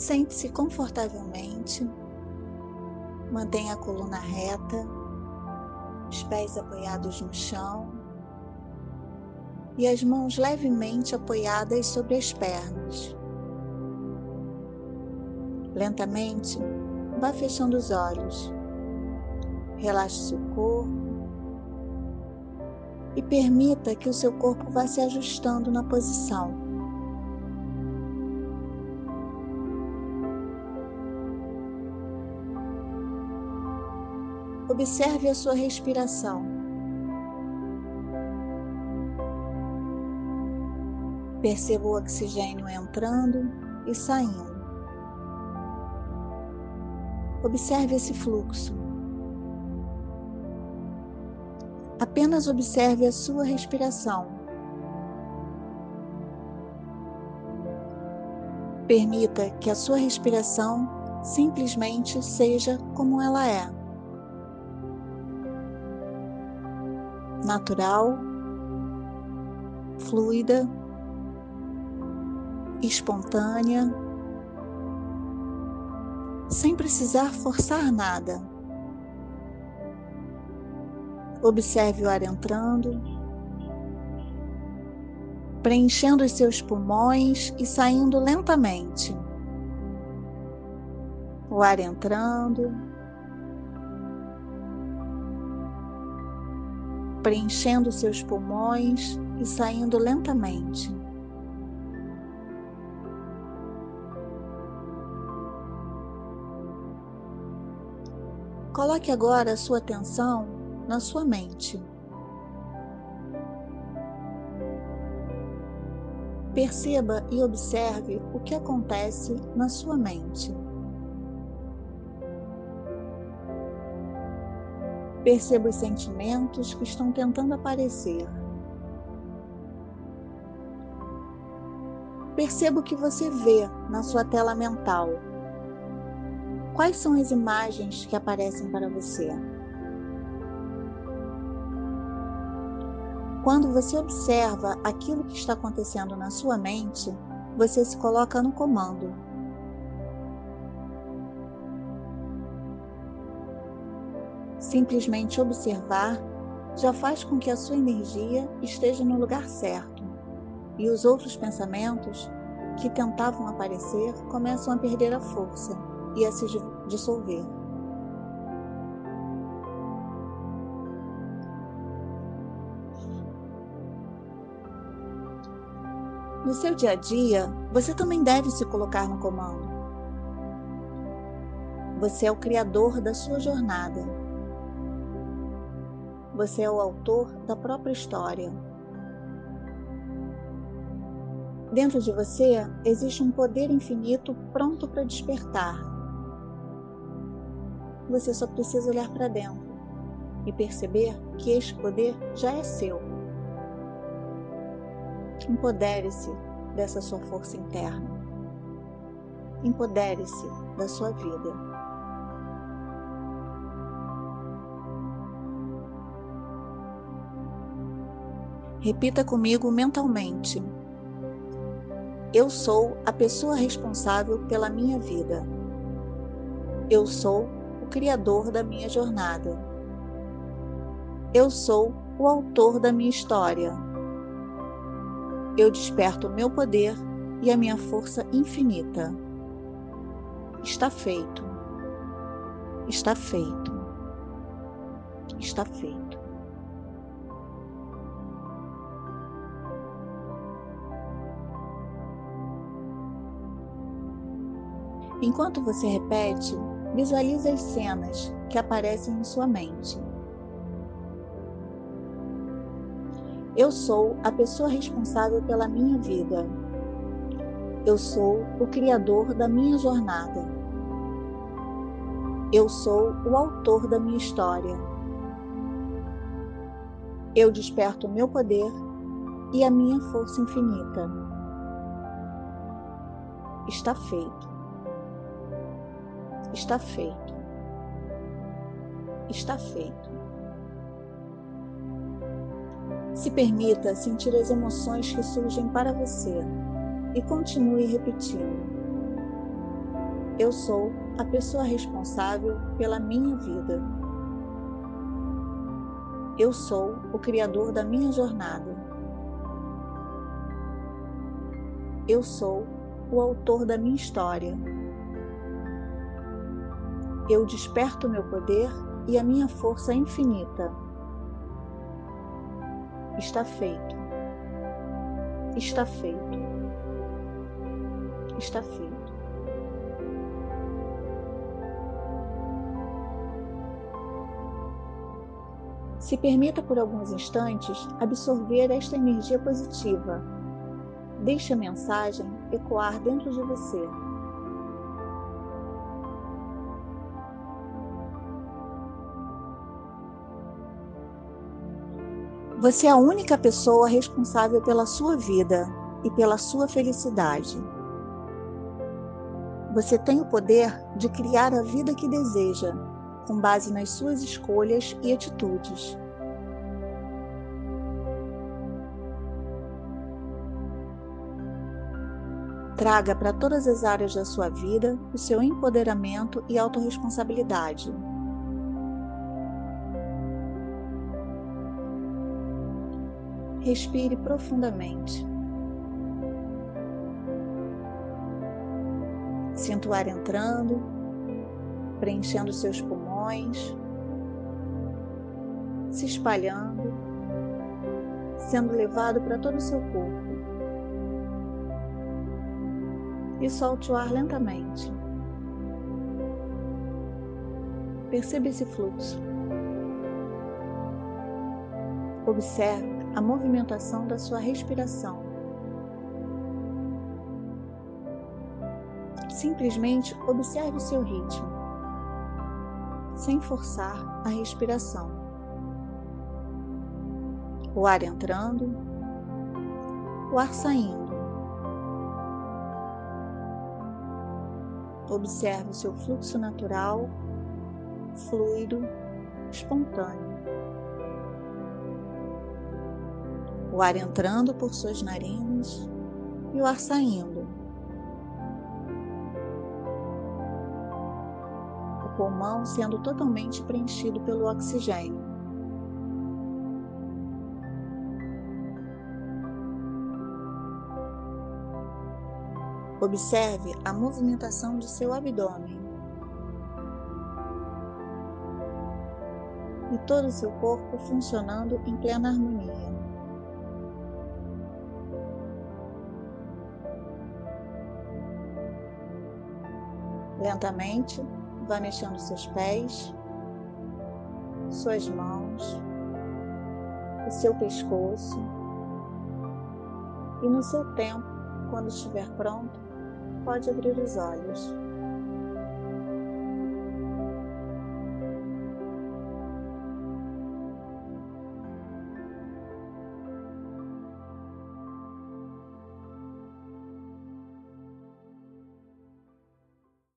Sente-se confortavelmente, mantenha a coluna reta, os pés apoiados no chão e as mãos levemente apoiadas sobre as pernas. Lentamente, vá fechando os olhos. Relaxe seu corpo e permita que o seu corpo vá se ajustando na posição. Observe a sua respiração. Perceba o oxigênio entrando e saindo. Observe esse fluxo. Apenas observe a sua respiração. Permita que a sua respiração simplesmente seja como ela é. Natural, fluida, espontânea, sem precisar forçar nada. Observe o ar entrando, preenchendo os seus pulmões e saindo lentamente. O ar entrando, preenchendo seus pulmões e saindo lentamente. Coloque agora a sua atenção na sua mente. Perceba e observe o que acontece na sua mente. Perceba os sentimentos que estão tentando aparecer. Perceba o que você vê na sua tela mental. Quais são as imagens que aparecem para você? Quando você observa aquilo que está acontecendo na sua mente, você se coloca no comando. Simplesmente observar já faz com que a sua energia esteja no lugar certo e os outros pensamentos que tentavam aparecer começam a perder a força e a se dissolver. No seu dia a dia, você também deve se colocar no comando. Você é o criador da sua jornada. Você é o autor da própria história. Dentro de você existe um poder infinito pronto para despertar. Você só precisa olhar para dentro e perceber que este poder já é seu. Empodere-se dessa sua força interna. Empodere-se da sua vida. Repita comigo mentalmente. Eu sou a pessoa responsável pela minha vida. Eu sou o criador da minha jornada. Eu sou o autor da minha história eu desperto o meu poder e a minha força infinita. Está feito. Está feito. Está feito. Enquanto você repete, visualize as cenas que aparecem em sua mente. Eu sou a pessoa responsável pela minha vida. Eu sou o criador da minha jornada. Eu sou o autor da minha história. Eu desperto o meu poder e a minha força infinita. Está feito. Está feito. Está feito. Se permita sentir as emoções que surgem para você e continue repetindo. Eu sou a pessoa responsável pela minha vida. Eu sou o criador da minha jornada. Eu sou o autor da minha história. Eu desperto meu poder e a minha força infinita. Está feito. Está feito. Está feito. Se permita por alguns instantes absorver esta energia positiva. Deixe a mensagem ecoar dentro de você. Você é a única pessoa responsável pela sua vida e pela sua felicidade. Você tem o poder de criar a vida que deseja, com base nas suas escolhas e atitudes. Traga para todas as áreas da sua vida o seu empoderamento e autorresponsabilidade. Respire profundamente. Sinta o ar entrando, preenchendo seus pulmões, se espalhando, sendo levado para todo o seu corpo. E solte o ar lentamente. Perceba esse fluxo. Observe a movimentação da sua respiração. Simplesmente observe o seu ritmo, sem forçar a respiração. O ar entrando, o ar saindo. Observe o seu fluxo natural, fluido, espontâneo. O ar entrando por suas narinas e o ar saindo. O pulmão sendo totalmente preenchido pelo oxigênio. Observe a movimentação de seu abdômen. E todo o seu corpo funcionando em plena harmonia. Lentamente, vá mexendo seus pés, suas mãos, o seu pescoço. E no seu tempo, quando estiver pronto, pode abrir os olhos.